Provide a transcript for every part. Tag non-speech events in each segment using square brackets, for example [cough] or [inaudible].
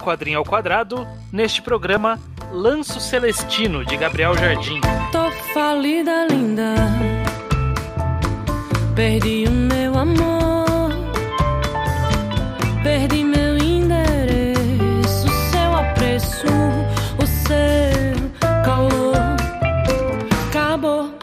Quadrinho ao Quadrado, neste programa Lanço Celestino, de Gabriel Jardim. Tô falida, linda. Perdi o meu amor. Perdi meu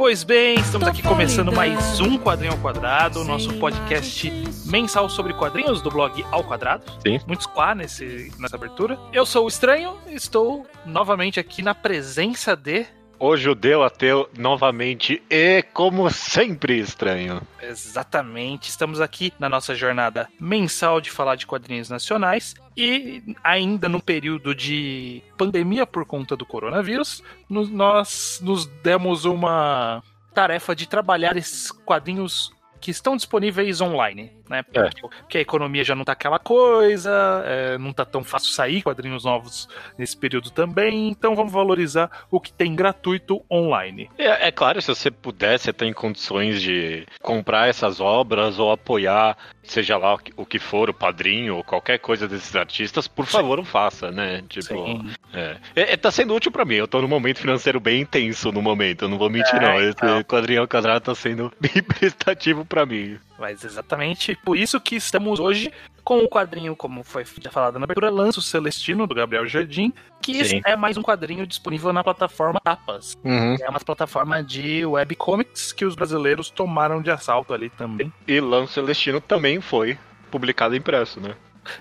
Pois bem, estamos aqui começando mais um Quadrinho ao Quadrado, nosso podcast mensal sobre quadrinhos do blog Ao Quadrado. Sim. Muitos quá nesse, nessa abertura. Eu sou o Estranho, estou novamente aqui na presença de. O judeu ateu novamente e, como sempre, estranho. Exatamente, estamos aqui na nossa jornada mensal de falar de quadrinhos nacionais e ainda no período de pandemia por conta do coronavírus, nós nos demos uma tarefa de trabalhar esses quadrinhos que estão disponíveis online, né? É. Porque a economia já não tá aquela coisa, é, não tá tão fácil sair quadrinhos novos nesse período também, então vamos valorizar o que tem gratuito online. É, é claro, se você puder, você tem condições de comprar essas obras ou apoiar, seja lá o que- for, o padrinho ou qualquer coisa desses artistas, por favor, o faça, né? Tipo, Sim. é. É, é, tá sendo útil pra mim. Eu tô num momento financeiro bem intenso no momento, eu não vou mentir, É, não. Esse então. quadrinho ao quadrado tá sendo [laughs] bem prestativo pra mim. Mas exatamente por isso que estamos hoje com o quadrinho, como foi já falado na abertura, Lanço Celestino, do Gabriel Jardim, que Sim. é mais um quadrinho disponível na plataforma Tapas. Uhum. É uma plataforma de webcomics que os brasileiros tomaram de assalto ali também. E Lanço Celestino também foi publicado impresso, né?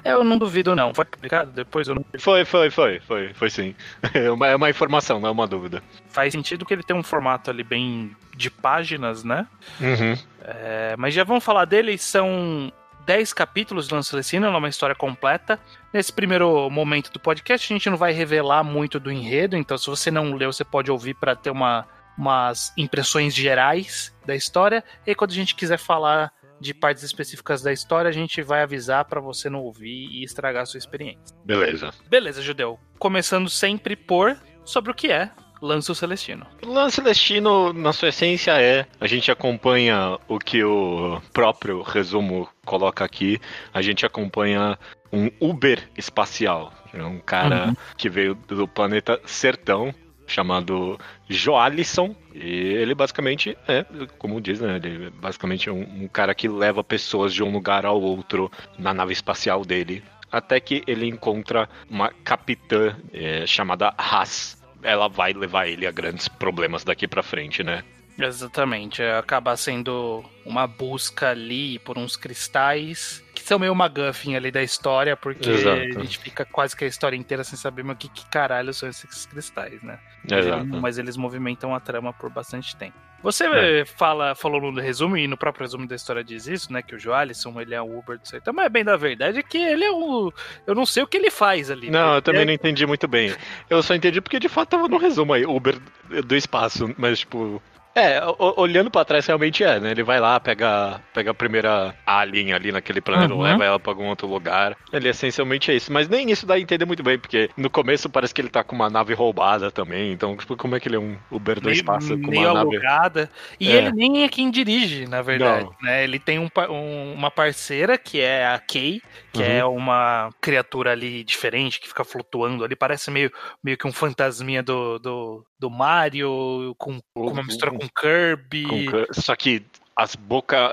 Eu não duvido não. Foi publicado depois? Eu não... Foi, foi, foi, foi, foi sim. [laughs] É uma, é uma informação, não é uma dúvida. Faz sentido que ele tem um formato ali bem de páginas, né? Uhum. É, mas já vamos falar dele, são 10 capítulos do Lanço Celestino, é uma história completa. Nesse primeiro momento do podcast, a gente não vai revelar muito do enredo, então se você não leu, você pode ouvir para ter uma, umas impressões gerais da história. E quando a gente quiser falar de partes específicas da história, a gente vai avisar para você não ouvir e estragar a sua experiência. Beleza. Beleza, Judeu. Começando sempre por sobre o que é Lanço Celestino. O lance celestino, na sua essência, é. A gente acompanha o que o próprio resumo coloca aqui. A gente acompanha um Uber espacial. É Um cara Uhum. que veio do planeta Sertão, chamado Joalisson. E ele basicamente é, como diz, né? Ele basicamente é um, um cara que leva pessoas de um lugar ao outro na nave espacial dele. Até que ele encontra uma capitã é, chamada Haas. Ela vai levar ele a grandes problemas daqui pra frente, né? Exatamente, é, acaba sendo uma busca ali por uns cristais que são meio uma guffin ali da história, porque Exato. a gente fica quase que a história inteira sem saber o que, que caralho são esses cristais, né? Exato. Mas eles movimentam a trama por bastante tempo. Você É. eh, fala, falou no resumo, e no próprio resumo da história diz isso, né? Que o Joalisson, ele é o Uber do Sertão, mas é bem da verdade é que ele é o... Eu não sei o que ele faz ali. Não, eu também é- não entendi muito bem. Eu só entendi porque de fato tava no resumo aí, Uber do espaço, mas tipo. É, olhando pra trás realmente é, né? Ele vai lá, pega, pega a primeira alien ali naquele planeta, Uhum. leva ela pra algum outro lugar. Ele essencialmente é isso. Mas nem isso dá a entender muito bem, porque no começo parece que ele tá com uma nave roubada também. Então, tipo, como é que ele é um Uber do espaço com meio uma nave. alugada. E É. ele nem é quem dirige, na verdade. Né? Ele tem um um- uma parceira que é a Kay, que Uhum. é uma criatura ali diferente, que fica flutuando ali. Parece meio, meio que um fantasminha do, do, do Mario, com, com uma mistura com Kirby. com Só que as bocas.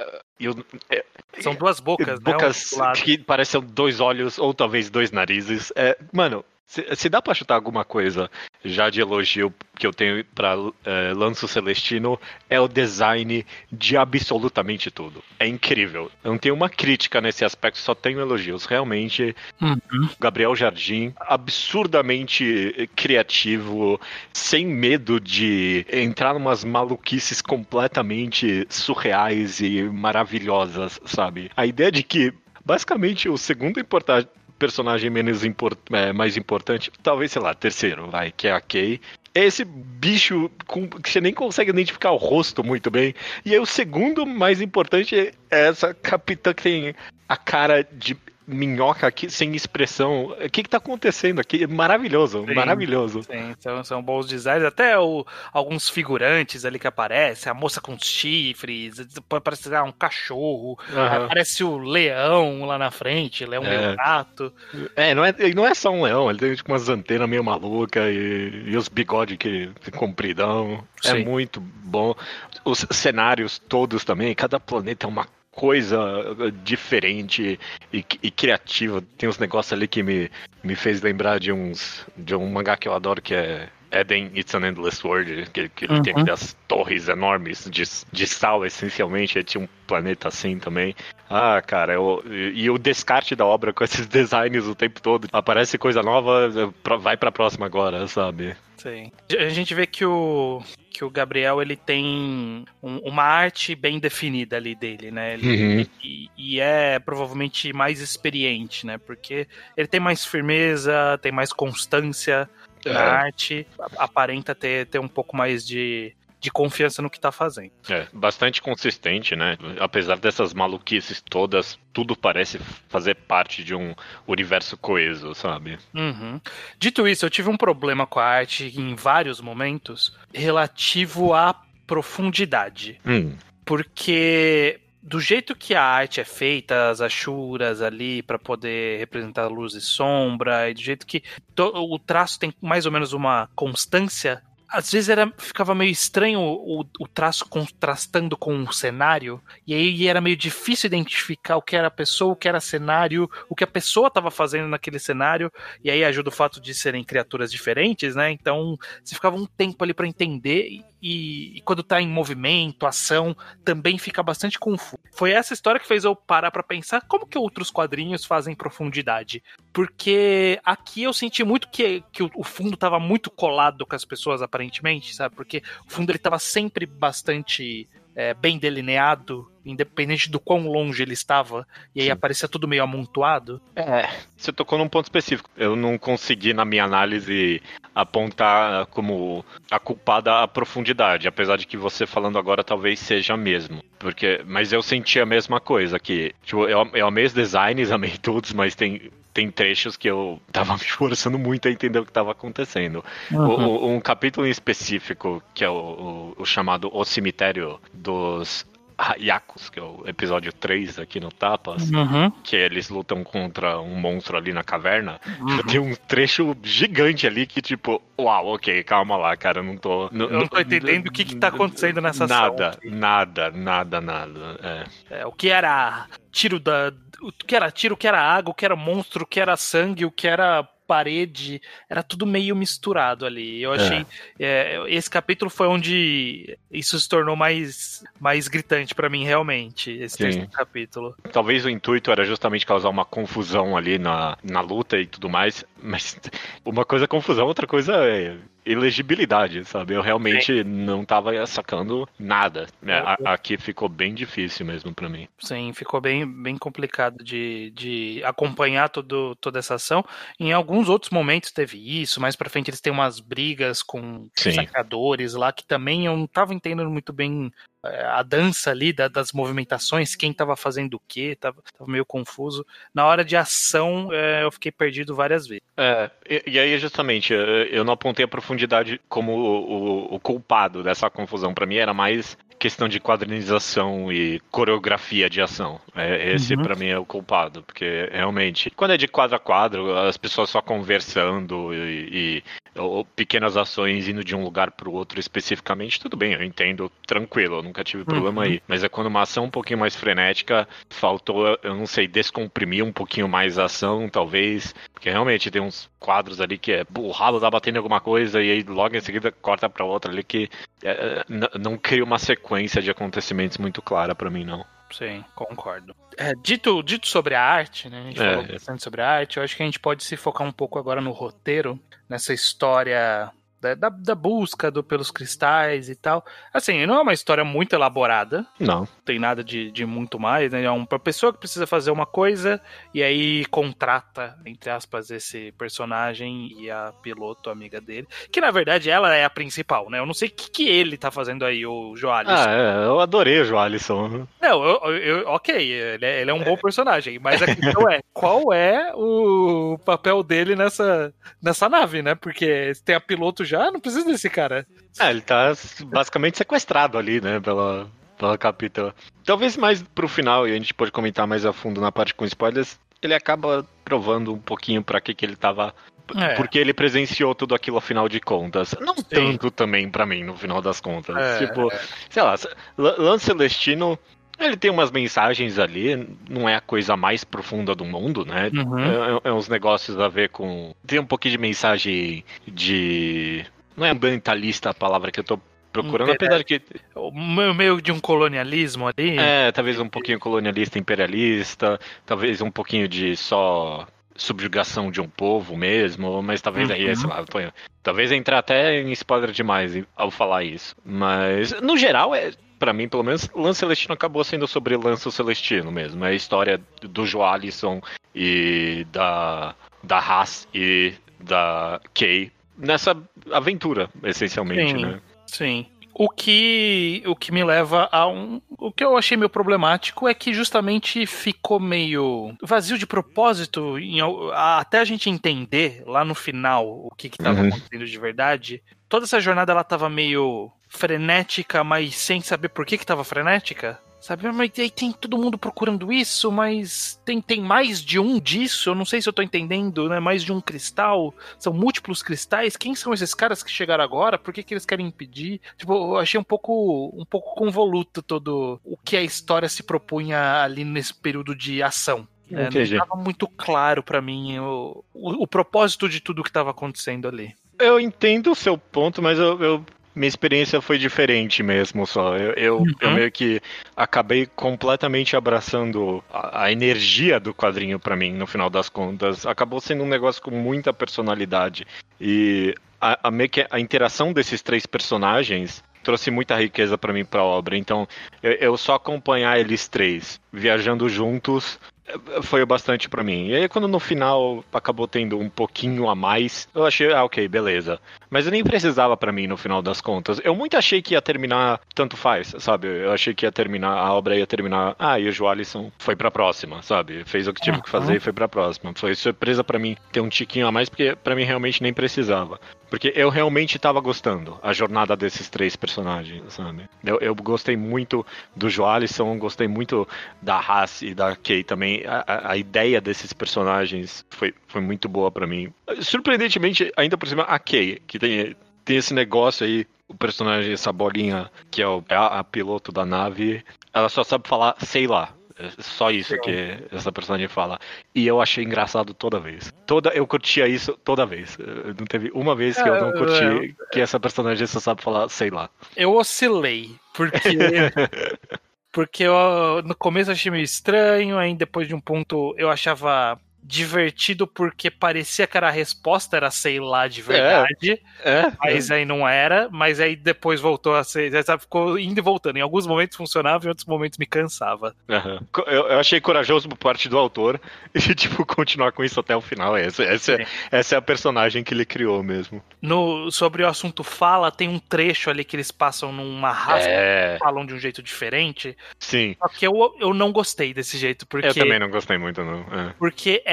São duas bocas, bocas né? Um do lado. que parecem dois olhos ou talvez dois narizes. É, mano, se, se dá pra chutar alguma coisa já de elogio que eu tenho pra é, Lanço Celestino, é o design de absolutamente tudo. É incrível. Eu não tenho uma crítica nesse aspecto, só tenho elogios. Realmente, Uhum. Gabriel Jardim, absurdamente criativo, sem medo de entrar numas maluquices completamente surreais e maravilhosas, sabe? A ideia de que, basicamente, o segundo personagem menos import- é, mais importante, talvez, sei lá, terceiro, vai, que é a Kay, é esse bicho com, que você nem consegue identificar o rosto muito bem. E aí o segundo mais importante é essa capitã que tem a cara de minhoca aqui sem expressão. O que que tá acontecendo aqui? Maravilhoso, Sim. maravilhoso. Sim, são, são bons designs. Até o- alguns figurantes ali que aparecem, a moça com chifres, parece ah, um cachorro, Aham. aparece o leão lá na frente, leão É. meio gato. É, não é, não é só um leão, ele tem tipo, umas antenas meio malucas e, e os bigodes que compridão. Sim. É muito bom. Os cenários todos também, cada planeta é uma coisa uh, diferente e, e criativa. Tem uns negócios ali que me, me fez lembrar de uns de um mangá que eu adoro que é Eden It's an Endless World, que, que ele tem Uhum. aquelas torres enormes de, de sal, essencialmente. Ele tinha um planeta assim também. Ah, cara, eu, e, e o descarte da obra com [laughs] esses designs o tempo todo. Aparece coisa nova, pra- vai pra próxima agora, sabe? Sim. A gente vê que o, que o Gabriel ele tem um- uma arte bem definida ali dele, né? Ele- Uhum. e, e é provavelmente mais experiente, né? Porque ele tem mais firmeza, tem mais constância na É. arte, a- aparenta ter, ter um pouco mais de, de confiança no que tá fazendo. É, bastante consistente, né? Apesar dessas maluquices todas, tudo parece fazer parte de um universo coeso, sabe? Uhum. Dito isso, eu tive um problema com a arte em vários momentos relativo à profundidade. Hum, Porque do jeito que a arte é feita, as achuras ali para poder representar luz e sombra, e do jeito que o traço tem mais ou menos uma constância, às vezes era, ficava meio estranho o, o traço contrastando com o cenário, e aí era meio difícil identificar o que era a pessoa, o que era cenário, o que a pessoa estava fazendo naquele cenário, e aí ajuda o fato de serem criaturas diferentes, né? Então você ficava um tempo ali para entender, e, e quando tá em movimento, ação, também fica bastante confuso. Foi essa história que fez eu parar pra pensar como que outros quadrinhos fazem profundidade. Porque aqui eu senti muito que, que o, o fundo tava muito colado com as pessoas, aparentemente, sabe? Porque o fundo ele tava sempre bastante é, bem delineado, independente do quão longe ele estava, e aí Sim. aparecia tudo meio amontoado. É, você tocou num ponto específico. Eu não consegui, na minha análise, apontar como a culpada a profundidade, apesar de que você falando agora talvez seja mesmo. Porque, mas eu senti a mesma coisa, que tipo, eu, eu amei os designs, [laughs] amei todos, mas tem, tem trechos que eu tava [laughs] me esforçando muito a entender o que estava acontecendo. O- o- um capítulo em específico, que é o, o- o chamado O Cemitério dos Yakos, que é o episódio 3 aqui no Tapas, Uhum. que eles lutam contra um monstro ali na caverna. [laughs] Tem um trecho gigante ali que, tipo, uau, ok, calma lá, cara, eu não tô. Eu não tô entendendo o que que tá acontecendo nessa nada, ação. Nada, nada, nada. É. É, o que era tiro da. O que era tiro, o que era água, o que era monstro, o que era sangue, o que era parede, era tudo meio misturado ali. Eu achei. é, esse capítulo foi onde isso se tornou mais, mais gritante pra mim, realmente. Esse Sim. terceiro capítulo. Talvez o intuito era justamente causar uma confusão ali na, na luta e tudo mais, mas [laughs] uma coisa é confusão, outra coisa é elegibilidade, sabe? Eu realmente não tava sacando nada. É, a- aqui ficou bem difícil mesmo pra mim. Sim, ficou bem, bem complicado de, de acompanhar todo, toda essa ação. Em alguns outros momentos teve isso, mais pra frente eles têm umas brigas com Sim. saqueadores lá, que também eu não tava entendendo muito bem a dança ali da- das movimentações, quem tava fazendo o quê, tava, tava meio confuso. Na hora de ação, é, eu fiquei perdido várias vezes. É, e, e aí justamente, eu não apontei a profundidade como o, o- o culpado dessa confusão. Pra mim era mais questão de quadrinização e coreografia de ação. É, esse Uhum. pra mim é o culpado, porque realmente, quando é de quadro a quadro, as pessoas só conversando e, e- ou pequenas ações indo de um lugar pro outro especificamente, tudo bem, eu entendo, tranquilo, eu nunca tive problema Uhum. aí. Mas é quando uma ação um pouquinho mais frenética, faltou, eu não sei, descomprimir um pouquinho mais a ação, talvez, porque realmente tem uns quadros ali que é o rabo tá batendo em alguma coisa e aí logo em seguida corta pra outra ali que é, n- não cria uma sequência de acontecimentos muito clara pra mim, não. Sim, concordo. É, dito, dito sobre a arte, né? A gente É. falou bastante sobre a arte, eu acho que a gente pode se focar um pouco agora no roteiro, nessa história da, da, busca do, pelos cristais e tal. Assim, não é uma história muito elaborada, Não. não tem nada de, de muito mais, né? É uma pessoa que precisa fazer uma coisa e aí contrata, entre aspas, esse personagem e a piloto amiga dele. Que na verdade ela é a principal, né? Eu não sei o que, que ele tá fazendo aí, o Joales. Ah, é, eu adorei o Joalisson. Não, eu, eu- ok, ele é, ele é um bom personagem, mas a questão é, [laughs] qual é o papel dele nessa, nessa nave, né? Porque tem a piloto já, não precisa desse cara. É, ele tá basicamente sequestrado ali, né, pela, pela capitã. Talvez mais pro final, e a gente pode comentar mais a fundo na parte com spoilers, ele acaba provando um pouquinho pra que que ele tava... É. Porque ele presenciou tudo aquilo afinal de contas. Não tanto também pra mim, no final das contas. É, tipo, sei lá, Lan Lan Celestino... Ele tem umas mensagens ali, não é a coisa mais profunda do mundo, né? Uhum. É, é uns negócios a ver com. Tem um pouquinho de mensagem de. Não é ambientalista a palavra que eu tô procurando, Imperial- apesar de que. Meio meio de um colonialismo ali. É, talvez um pouquinho colonialista, imperialista, talvez um pouquinho de só subjugação de um povo mesmo, mas talvez aí, Uhum. sei lá, tô- talvez entrar até em spoiler demais ao falar isso. Mas, no geral, é. Pra mim, pelo menos, Lance Celestino acabou sendo sobre Lance Celestino mesmo. É a história do Joalisson e da, da Haas e da Kay nessa aventura, essencialmente, Sim. né? Sim. O que, o que me leva a um. O que eu achei meio problemático é que justamente ficou meio vazio de propósito, em até a gente entender lá no final o que estava Uhum. acontecendo de verdade. Toda essa jornada ela tava meio frenética, mas sem saber por que que tava frenética. Sabe, mas aí tem todo mundo procurando isso, mas tem, tem mais de um disso? Eu não sei se eu tô entendendo, né? Mais de um cristal? São múltiplos cristais? Quem são esses caras que chegaram agora? Por que, que eles querem impedir? Tipo, eu achei um pouco, um pouco convoluto todo o que a história se propunha ali nesse período de ação. Entendi. Não estava muito claro pra mim o, o, o propósito de tudo que estava acontecendo ali. Eu entendo o seu ponto, mas eu, eu- minha experiência foi diferente mesmo só. Eu, eu, eu Uhum. meio que acabei completamente abraçando a, a energia do quadrinho pra mim, no final das contas. Acabou sendo um negócio com muita personalidade. E a, a, meio que a interação desses três personagens trouxe muita riqueza pra mim pra obra. Então, eu, eu só acompanhar eles três viajando juntos foi bastante pra mim. E aí, quando no final acabou tendo um pouquinho a mais, eu achei, ah, ok, beleza. Mas eu nem precisava pra mim no final das contas. Eu muito achei que ia terminar, tanto faz, sabe? Eu achei que ia terminar, a obra ia terminar, ah, e o Joalisson foi pra próxima, sabe? Fez o que tive que fazer e foi pra próxima. Foi surpresa pra mim ter um tiquinho a mais, porque pra mim realmente nem precisava. Porque eu realmente tava gostando a jornada desses três personagens, sabe? Eu, eu gostei muito do Joalisson, gostei muito da Haas e da Kay também. A, a- a ideia desses personagens foi, foi muito boa pra mim. Surpreendentemente, ainda por cima, a Kay, que tem, tem esse negócio aí, o personagem, essa bolinha, que é, o- é a, a piloto da nave, ela só sabe falar, sei lá. É só isso que essa personagem fala. E eu achei engraçado toda vez. Toda, eu curtia isso toda vez. Não teve uma vez que eu não É, curti que essa personagem só sabe falar, sei lá. Eu oscilei, porque. [laughs] porque eu, no começo eu achei meio estranho, aí depois de um ponto eu achava divertido porque parecia que era a resposta, era sei lá de verdade, É, mas aí não era, mas aí depois voltou a ser, sabe, ficou indo e voltando. Em alguns momentos funcionava, em outros momentos me cansava. Co- Eu, eu achei corajoso por parte do autor [laughs] e, tipo, continuar com isso até o final. Essa, essa, Sim. essa é a personagem que ele criou mesmo. No, sobre o assunto fala, tem um trecho ali que eles passam numa raça, É, falam de um jeito diferente, sim. só que eu, eu não gostei desse jeito, porque... Eu também não gostei muito, não. É.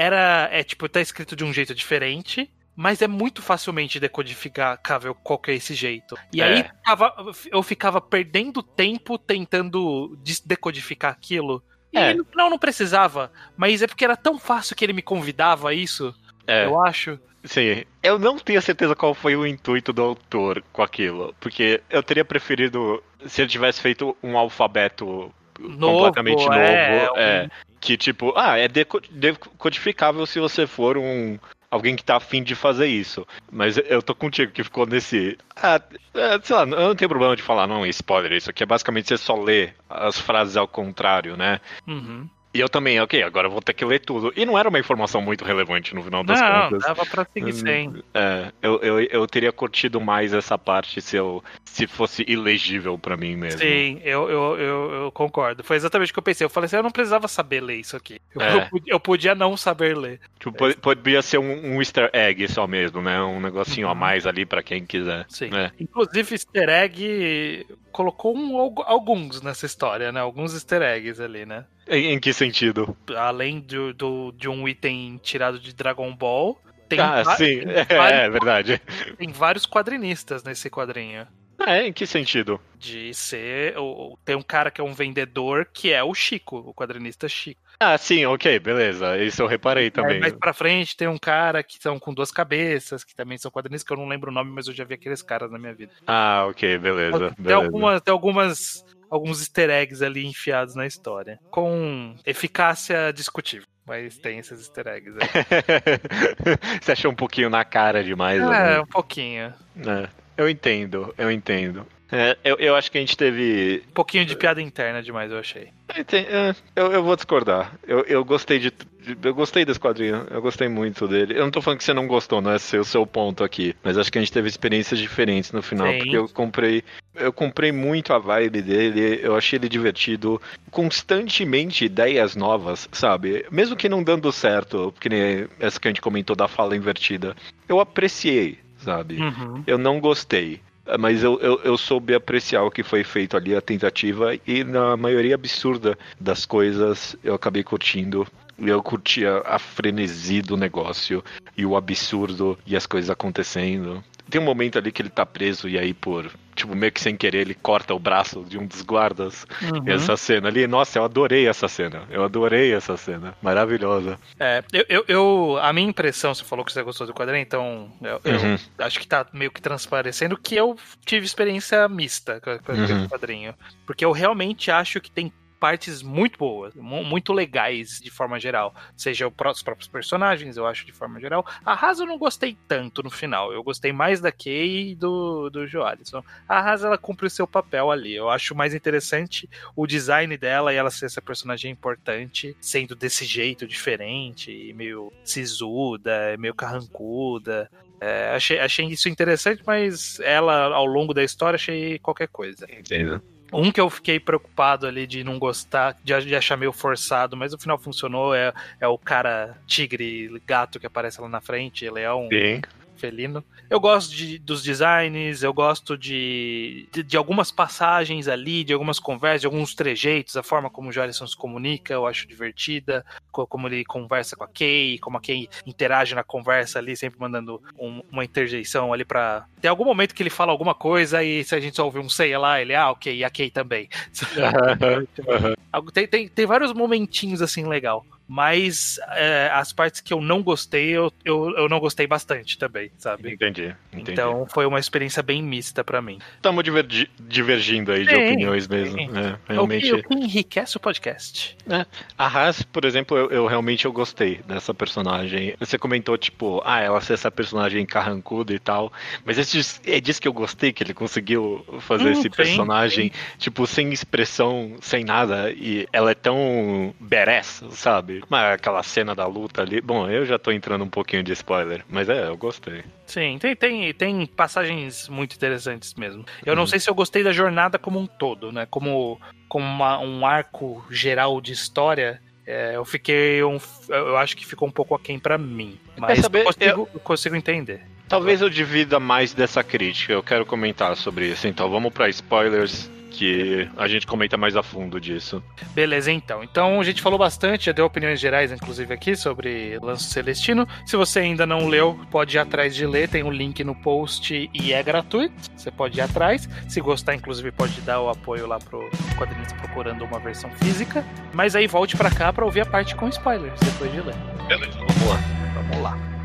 Era. É tipo, tá escrito de um jeito diferente. Mas é muito facilmente decodificável qual que é esse jeito. E É. aí eu ficava perdendo tempo tentando decodificar aquilo. E É. não, não precisava. Mas é porque era tão fácil que ele me convidava a isso, É, eu acho. sim. Eu não tenho certeza qual foi o intuito do autor com aquilo. Porque eu teria preferido se ele tivesse feito um alfabeto Novo, completamente novo. é, É, que tipo, ah, é deco- decodificável se você for um alguém que tá afim de fazer isso. Mas eu tô contigo que ficou nesse. Ah, é, sei lá, eu não tenho problema de falar, não, spoiler, isso aqui é basicamente você só ler as frases ao contrário, né? Uhum. E eu também, ok, agora eu vou ter que ler tudo. E não era uma informação muito relevante no final das Não, contas. dava pra seguir Hum, sem. É, eu, eu, eu teria curtido mais essa parte se eu se fosse ilegível pra mim mesmo. Sim, eu, eu, eu, eu concordo. Foi exatamente o que eu pensei. Eu falei assim, eu não precisava saber ler isso aqui. Eu, É. eu podia, eu podia não saber ler. Tipo, po- poderia ser um, um easter egg só mesmo, né? Um negocinho a mais ali pra quem quiser. Uhum. Sim. É. Inclusive, easter egg colocou um, algu- alguns nessa história, né? Alguns easter eggs ali, né? Em, em que sentido? Além do, do- de um item tirado de Dragon Ball, tem, ah, sim, tem [laughs] é, vários, é verdade. tem vários quadrinistas nesse quadrinho. É, em que sentido? De ser. Tem um cara que é um vendedor que é o Chico, o quadrinista Chico. Ah, sim, ok, beleza. Isso eu reparei Aí, também. mais pra frente tem um cara que são com duas cabeças, que também são quadrinistas, que eu não lembro o nome, mas eu já vi aqueles caras na minha vida. Ah, ok, beleza. Tem beleza. algumas, tem algumas, alguns easter eggs ali enfiados na história. Com eficácia discutível. Mas tem esses easter eggs aí. [laughs] Você achou um pouquinho na cara demais, é, né? um pouquinho. É, eu entendo, eu entendo. É, eu, eu acho que a gente teve. Um pouquinho de piada interna demais, eu achei. Ente- é, Eu, eu vou discordar. Eu, eu gostei de, Eu gostei desse quadrinho. Eu gostei muito dele. Eu não tô falando que você não gostou, não é esse o seu ponto aqui. Mas acho que a gente teve experiências diferentes no final. Sim. Porque eu comprei. Eu comprei muito a vibe dele. Eu achei ele divertido. Constantemente ideias novas, sabe? Mesmo que não dando certo, que nem essa que a gente comentou da fala invertida. Eu apreciei, sabe? Uhum. Eu não gostei. Mas eu, eu, eu soube apreciar o que foi feito ali, a tentativa, e na maioria absurda das coisas eu acabei curtindo. Eu curtia a frenesi do negócio e o absurdo e as coisas acontecendo. Tem um momento ali que ele tá preso e aí por, tipo, meio que sem querer ele corta o braço de um dos guardas. Uhum. Essa cena ali, nossa, eu adorei essa cena. Eu adorei essa cena. Maravilhosa. É, eu, eu, eu- a minha impressão, você falou que você gostou do quadrinho, então eu, eu Uhum. acho que tá meio que transparecendo que eu tive experiência mista com, com Uhum. esse quadrinho. Porque eu realmente acho que tem partes muito boas, mu- muito legais de forma geral. Seja os próprios personagens, eu acho de forma geral. A Haas eu não gostei tanto no final. Eu gostei mais da Kay e do, do Joalisson. A Haas ela cumpre o seu papel ali. Eu acho mais interessante o design dela e ela ser essa personagem importante, sendo desse jeito diferente, meio sisuda, meio carrancuda. É, achei, achei isso interessante, mas ela, ao longo da história, achei qualquer coisa. Entendo. Um que eu fiquei preocupado ali de não gostar, de, de achar meio forçado, mas no final funcionou, é, é o cara tigre, gato que aparece lá na frente, leão, Sim. Felino. Eu gosto de, dos designs, eu gosto de, de, de algumas passagens ali, de algumas conversas, de alguns trejeitos, a forma como o Jarison se comunica, eu acho divertida, co- como ele conversa com a Kay, como a Kay interage na conversa ali, sempre mandando um- uma interjeição ali pra. Tem algum momento que ele fala alguma coisa e se a gente só ouvir um sei lá, ele, ah, ok, e a Kay também. [laughs] [laughs] Tem, tem, tem vários momentinhos assim legal. Mas é, as partes que eu não gostei, eu, eu, eu não gostei bastante também, sabe? Entendi. entendi. Então foi uma experiência bem mista pra mim. Estamos divergi- divergindo aí de Sim, opiniões mesmo. sim. É, O realmente. o que enriquece o podcast. A Haas, por exemplo, eu, eu realmente eu gostei dessa personagem. Você comentou, tipo, ah, ela ser essa personagem carrancuda e tal. Mas é disso, é disso que eu gostei, que ele conseguiu fazer Hum, esse sim, personagem, tipo, sem expressão, sem nada. E ela é tão badass, sabe? Mas aquela cena da luta ali. Bom, eu já tô entrando um pouquinho de spoiler, mas é, eu gostei. Sim, tem, tem, tem passagens muito interessantes mesmo. Eu não Uhum. sei se eu gostei da jornada como um todo, né? Como, como uma- um arco geral de história. é, eu fiquei. Um, eu acho que ficou um pouco aquém pra mim. Mas saber? eu consigo, eu consigo entender. Talvez eu divida mais dessa crítica, eu quero comentar sobre isso. Então vamos pra spoilers, que a gente comenta mais a fundo disso. Beleza, então. Então a gente falou bastante, já deu opiniões gerais, inclusive, aqui sobre Lanço Celestino. Se você ainda não leu, pode ir atrás de ler, tem um link no post e é gratuito. Você pode ir atrás. Se gostar, inclusive, pode dar o apoio lá pro quadrinista procurando uma versão física. Mas aí volte pra cá pra ouvir a parte com spoilers depois de ler. Beleza, vamos lá. Vamos lá.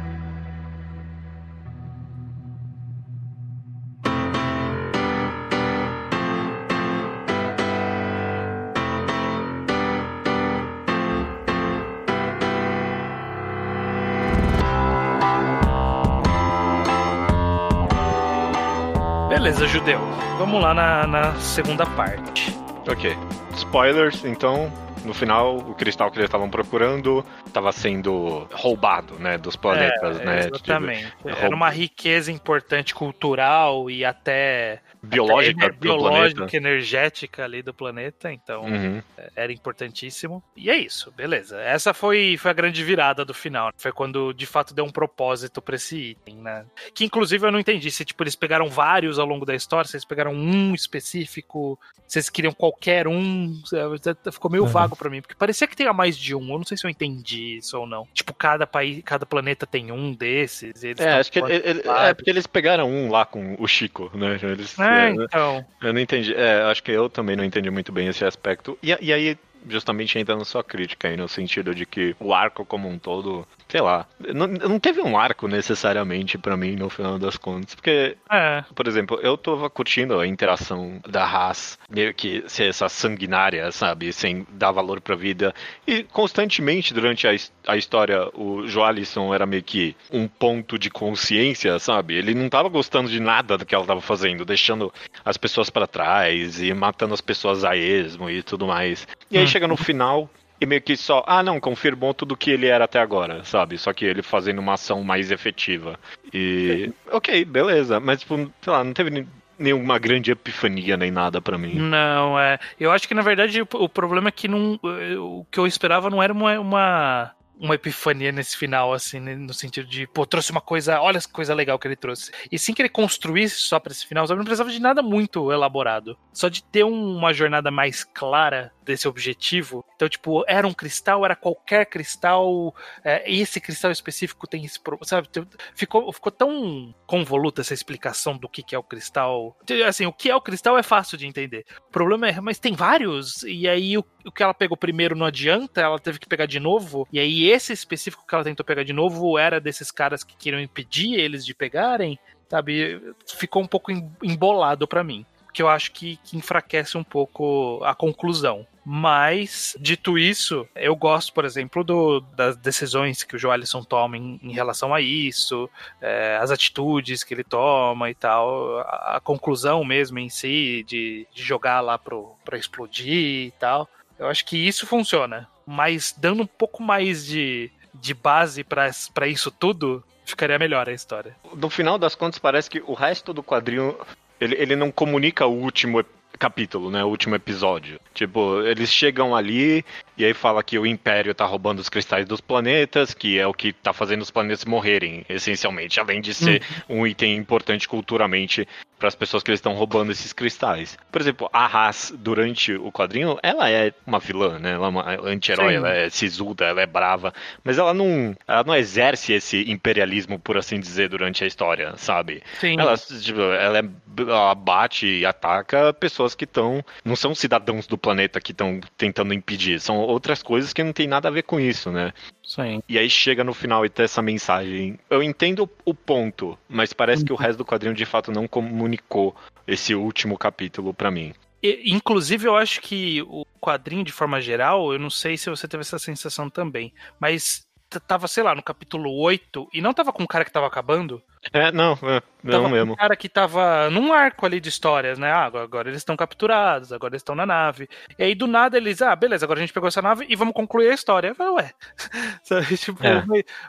Beleza, judeu. Vamos lá na, na segunda parte. Ok. Spoilers, então, no final, o cristal que eles estavam procurando estava sendo roubado, né, dos planetas, É, né? Exatamente. Tipo, Era uma riqueza importante cultural e até biológica até biológica, planeta. energética ali do planeta, então Uhum. era importantíssimo. E é isso, beleza. Essa foi, foi a grande virada do final. Foi quando de fato deu um propósito pra esse item, né? Que inclusive eu não entendi se tipo eles pegaram vários ao longo da história, se eles pegaram um específico, se eles queriam qualquer um, é, ficou meio Uhum. vago pra mim, porque parecia que tinha mais de um. Eu não sei se eu entendi isso ou não. Tipo, cada país, cada planeta tem um desses. eles É, acho que ele- ele- é porque eles pegaram um lá com o Chico, né? Eles, É, é, então. Eu não entendi. É, acho que eu também não entendi muito bem esse aspecto. E, e aí, justamente entra na sua crítica aí, no sentido de que o arco como um todo, sei lá, não, não teve um arco necessariamente pra mim no final das contas. Porque, É. por exemplo, eu tava curtindo a interação da Haas, meio que ser essa sanguinária, sabe? Sem dar valor pra vida. E constantemente durante a, a história, o Joalisson era meio que um ponto de consciência, sabe? Ele não tava gostando de nada do que ela tava fazendo, deixando as pessoas pra trás e matando as pessoas a esmo e tudo mais. E aí Hum. Chega no final. E meio que só, ah não, confirmou tudo que ele era até agora, sabe? Só que ele fazendo uma ação mais efetiva. E. [laughs] Ok, beleza. Mas, tipo, sei lá, não teve nenhuma grande epifania nem nada pra mim. Não, é. Eu acho que na verdade o, o problema é que não, o que eu esperava não era uma, uma, uma epifania nesse final, assim, né, no sentido de, pô, trouxe uma coisa, olha essa coisa legal que ele trouxe. E sim que ele construísse só pra esse final, sabe? Não precisava de nada muito elaborado. Só de ter um- uma jornada mais clara desse objetivo. Então, tipo, era um cristal, era qualquer cristal, é, esse cristal específico tem esse, pro- sabe? Ficou, ficou tão convoluta essa explicação do que, que é o cristal. Assim, o que é o cristal é fácil de entender. O problema é, mas tem vários, e aí o, o que ela pegou primeiro não adianta, ela teve que pegar de novo, e aí esse específico que ela tentou pegar de novo era desses caras que queriam impedir eles de pegarem, sabe? Ficou um pouco em- embolado pra mim. Que eu acho que, que enfraquece um pouco a conclusão. Mas, dito isso, eu gosto, por exemplo, do- das decisões que o Joalisson toma em, em relação a isso, é, as atitudes que ele toma e tal, a, a conclusão mesmo em si, de, de jogar lá pro, pra explodir e tal. Eu acho que isso funciona. Mas dando um pouco mais de, de base pra isso tudo, ficaria melhor a história. No final das contas, parece que o resto do quadrinho. Ele, ele não comunica o último capítulo, né? O último episódio. Tipo, eles chegam ali e aí fala que o Império tá roubando os cristais dos planetas, que é o que tá fazendo os planetas morrerem, essencialmente. Além de ser um item importante culturalmente para as pessoas que eles estão roubando esses cristais. Por exemplo, a Haas, durante o quadrinho, ela é uma vilã, né? Ela é uma anti-herói, Sim. ela é sisuda, ela é brava, mas ela não, ela não exerce esse imperialismo, por assim dizer, durante a história, sabe? Sim. Ela, tipo, ela, é, ela bate e ataca pessoas que estão. Não são cidadãos do planeta que estão tentando impedir. São outras coisas que não tem nada a ver com isso, né? Sim. E aí chega no final e tem essa mensagem. Eu entendo o ponto, mas parece que o resto do quadrinho de fato não comunicou esse último capítulo pra mim. E, inclusive, eu acho que o quadrinho, de forma geral, eu não sei se você teve essa sensação também, mas tava, sei lá, no capítulo 8, e não tava com o cara que tava acabando, É, não, é, não mesmo. um cara que tava num arco ali de histórias, né? Ah, agora, eles estão capturados, agora eles estão na nave. E aí, do nada, eles, ah, beleza, agora a gente pegou essa nave e vamos concluir a história. Eu falei, ué, [laughs] sabe, tipo, É.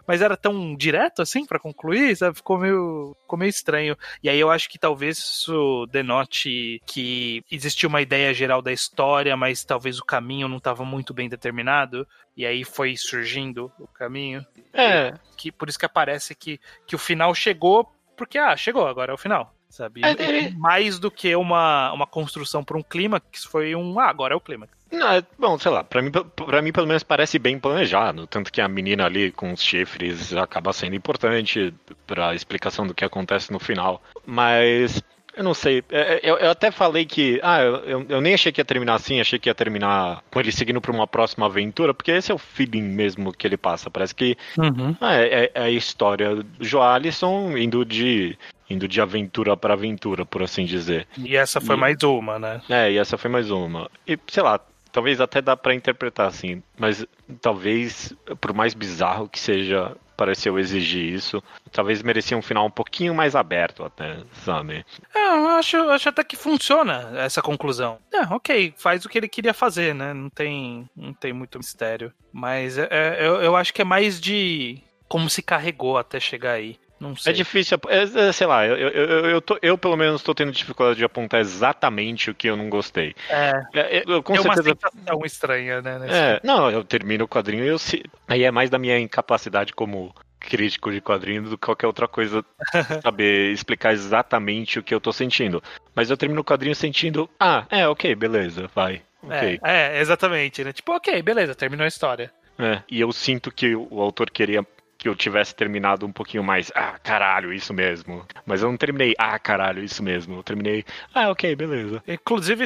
mas, era tão direto assim pra concluir, sabe? Ficou meio, ficou meio estranho. E aí eu acho que talvez isso denote que existia uma ideia geral da história, mas talvez o caminho não estava muito bem determinado. E aí foi surgindo o caminho. É, Que, por isso que aparece que, que o final chegou, porque, ah, chegou, agora é o final. Sabe? É, é. Mais do que uma, uma construção para um clímax, foi um, ah, agora é o clímax. Não, é- bom, sei lá, pra mim, pra mim pelo menos parece bem planejado. Tanto que a menina ali com os chifres acaba sendo importante pra explicação do que acontece no final. Mas. Eu não sei. É, é, Eu, eu até falei que. Ah, eu, eu- nem achei que ia terminar assim, achei que ia terminar com ele seguindo pra uma próxima aventura, porque esse é o feeling mesmo que ele passa. Parece que ah, é, é- é a história do Joalisson indo de. indo de aventura pra aventura, por assim dizer. E essa foi E- mais uma, né? É, e essa foi mais uma. E, sei lá, talvez até dá pra interpretar assim, mas talvez, por mais bizarro que seja pareceu exigir isso. Talvez merecia um final um pouquinho mais aberto até, sabe? É, eu acho, acho até que funciona essa conclusão. É, ok, faz o que ele queria fazer, né? Não tem, não tem muito mistério. Mas é, é, eu, eu acho que é mais de como se carregou até chegar aí. Não sei. É difícil, é, é, sei lá, eu, eu, eu, eu, tô- eu pelo menos estou tendo dificuldade de apontar exatamente o que eu não gostei. É, É, eu, com é uma certeza. sensação estranha, né? nesse- É, não, eu termino o quadrinho e eu se... Aí é mais da minha incapacidade como crítico de quadrinho do que qualquer outra coisa [laughs] saber explicar exatamente o que eu tô sentindo. Mas eu termino o quadrinho sentindo, ah, é, ok, beleza, vai. Ok. É, é, exatamente, né? Tipo, ok, beleza, terminou a história. É, E eu sinto que o autor queria que eu tivesse terminado um pouquinho mais, ah, caralho, isso mesmo. Mas eu não terminei, ah, caralho, isso mesmo. Eu terminei, ah, ok, beleza. Inclusive,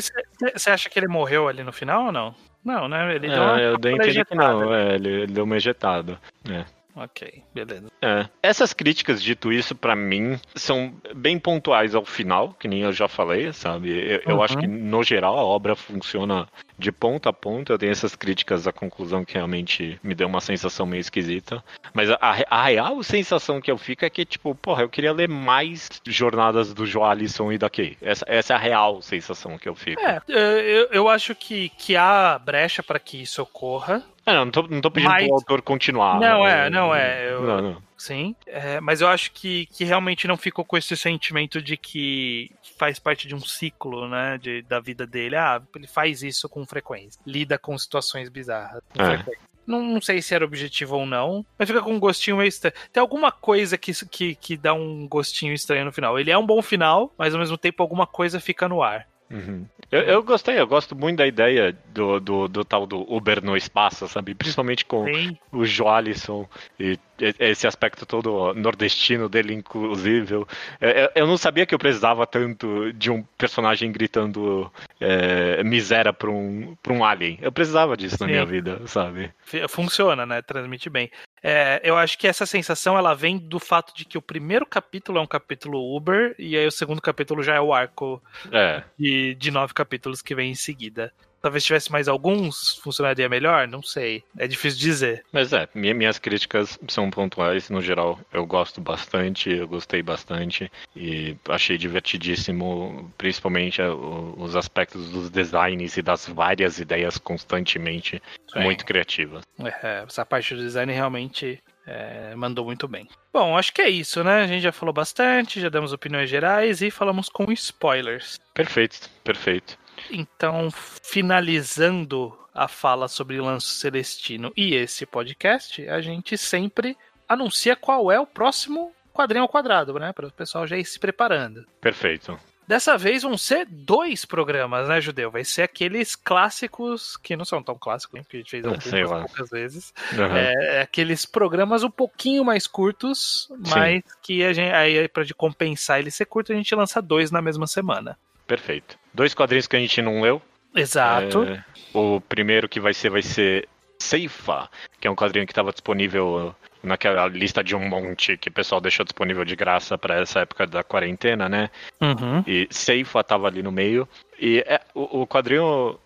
você acha que ele morreu ali no final ou não? Não, né? Ele deu uma É, eu dei a entender que não, é, ele, ele deu uma ejetada. É. Ok, beleza. É. Essas críticas, dito isso, pra mim, são bem pontuais ao final, que nem eu já falei, sabe? Eu, eu Uhum. acho que, no geral, a obra funciona de ponta a ponta. Eu tenho essas críticas à conclusão que realmente me deu uma sensação meio esquisita. Mas a, a real sensação que eu fico é que, tipo, porra, eu queria ler mais jornadas do Joalisson e da Kay. Essa, essa é a real sensação que eu fico. É, eu, eu acho que, que há brecha para que isso ocorra. É, não, não tô, não tô pedindo Mas- pro autor continuar. Não, né? é, não é, eu- Não, não. Sim, é, mas eu acho que, que realmente não ficou com esse sentimento de que faz parte de um ciclo, né, de, da vida dele. Ah, ele faz isso com frequência, lida com situações bizarras. com É. frequência. Não, não sei se era objetivo ou não, mas fica com um gostinho meio estranho. Tem alguma coisa que, que, que dá um gostinho estranho no final. Ele é um bom final, mas ao mesmo tempo alguma coisa fica no ar. Uhum. Eu, eu gostei, eu gosto muito da ideia do, do, do tal do Uber no espaço, sabe? Principalmente com Sim, o Joalisson e e- esse aspecto todo nordestino dele, inclusive. Eu, eu- eu não sabia que eu precisava tanto de um personagem gritando é, miséria pra um, pra um alien. Eu precisava disso na Sim. minha vida, sabe? Funciona, né? Transmite bem. É, eu acho que essa sensação ela vem do fato de que o primeiro capítulo é um capítulo Uber e aí o segundo capítulo já é o arco É. de, de nove capítulos que vem em seguida. Talvez tivesse mais alguns, funcionaria melhor? Não sei. É difícil dizer. Mas é, minha- minhas críticas são pontuais, no geral eu gosto bastante, eu gostei bastante e achei divertidíssimo, principalmente o- os aspectos dos designs e das várias ideias constantemente Sim. muito criativas. É, essa parte do design realmente é, mandou muito bem. Bom, acho que é isso, né? A gente já falou bastante, já demos opiniões gerais e falamos com spoilers. Perfeito, perfeito. Então, finalizando a fala sobre Lanço Celestino e esse podcast, a gente sempre anuncia qual é o próximo quadrinho ao quadrado, né? Para o pessoal já ir se preparando. Perfeito. Dessa vez vão ser dois programas, né, Judeu? Vai ser aqueles clássicos, que não são tão clássicos, né, porque a gente fez algumas lá. poucas vezes. Aham. É, é aqueles programas um pouquinho mais curtos, mas que a gente, aí para compensar ele ser curto, a gente lança dois na mesma semana. Perfeito. Dois quadrinhos que a gente não leu. Exato. É, o primeiro que vai ser vai ser Seifa, que é um quadrinho que estava disponível naquela lista de um monte que o pessoal deixou disponível de graça para essa época da quarentena, né? Uhum. E Seifa tava ali no meio. E é, o, o quadrinho.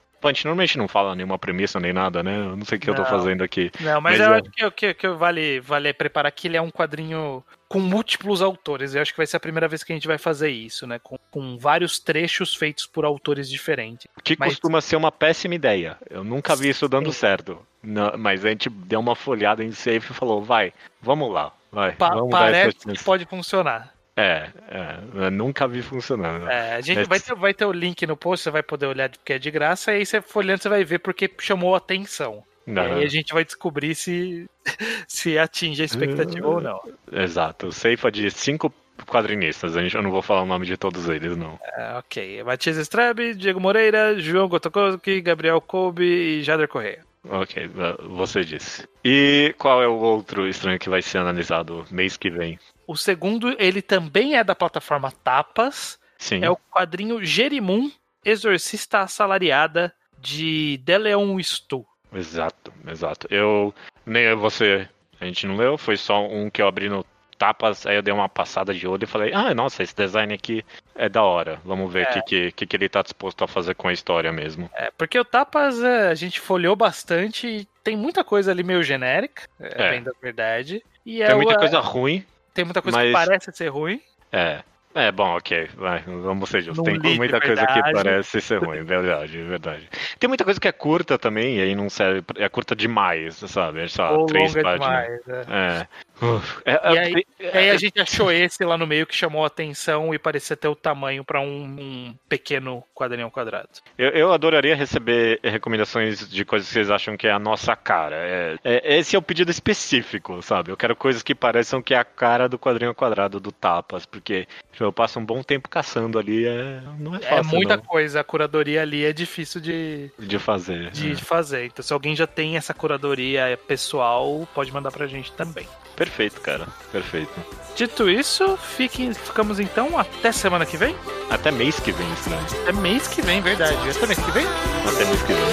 Normalmente não fala nenhuma premissa nem nada, né? Eu não sei o que eu tô Não. fazendo aqui. Não, mas, Mas eu é. acho que, que, que vale, vale preparar que ele é um quadrinho com múltiplos autores. Eu acho que vai ser a primeira vez que a gente vai fazer isso, né? Com, com vários trechos feitos por autores diferentes. Que Mas- costuma ser uma péssima ideia. Eu nunca vi isso dando Sim. certo. Não, mas a gente deu uma folhada em Safe e falou: vai, vamos lá, vai. Pa- vamos parece que chance." pode funcionar. É, é, nunca vi funcionando. É, a gente Mas- vai ter, vai ter o link no post, você vai poder olhar porque é de graça, e aí você folhando, você vai ver porque chamou a atenção. Não, E aí a gente vai descobrir se, [laughs] se atinge a expectativa ou não. Exato. Seifa de cinco quadrinistas. A gente, eu não vou falar o nome de todos eles, não. É, ok. Matias Strebe, Diego Moreira, João Gotokoski, Gabriel Kobe e Jader Correia. Ok, você disse. E qual é o outro estranho que vai ser analisado mês que vem? O segundo, ele também é da plataforma Tapas. Sim. É o quadrinho Jerimum, Exorcista Assalariada, de Deleon Stu. Exato, exato. Eu nem você, a gente não leu, foi só um que eu abri no tapas, aí eu dei uma passada de olho e falei, ah, nossa, esse design aqui é da hora. Vamos ver o que, que, que, que ele tá disposto a fazer com a história mesmo. É, porque o Tapas é, a gente folheou bastante e tem muita coisa ali meio genérica, é, É. bem da verdade. E é Tem muita o- coisa ruim. Tem muita coisa mas- que parece ser ruim. É. É, bom, ok, vai, vamos ser justos. Não Tem li muita coisa que verdade. parece ser ruim, [laughs] verdade, verdade. Tem muita coisa que é curta também, e aí não serve, é curta demais, sabe? É só ou três páginas. demais. é. É. Uf, é, E é- aí- é- aí a gente achou esse lá no meio que chamou a atenção e parecia ter o tamanho pra um, um pequeno quadrinho quadrado. Eu, eu adoraria receber recomendações de coisas que vocês acham que é a nossa cara. É- é- esse é o pedido específico, sabe? Eu quero coisas que pareçam que é a cara do quadrinho quadrado do Tapas, porque eu passo um bom tempo caçando ali, é, não é fácil é muita não, coisa, a curadoria ali é difícil de, de fazer. de é. fazer. Então, se alguém já tem essa curadoria pessoal, pode mandar pra gente também. Perfeito, cara. Perfeito. Dito isso, fiquem, ficamos então até semana que vem? Até mês que vem, estranho. Até mês que vem, verdade. Até mês que vem? Até mês que vem.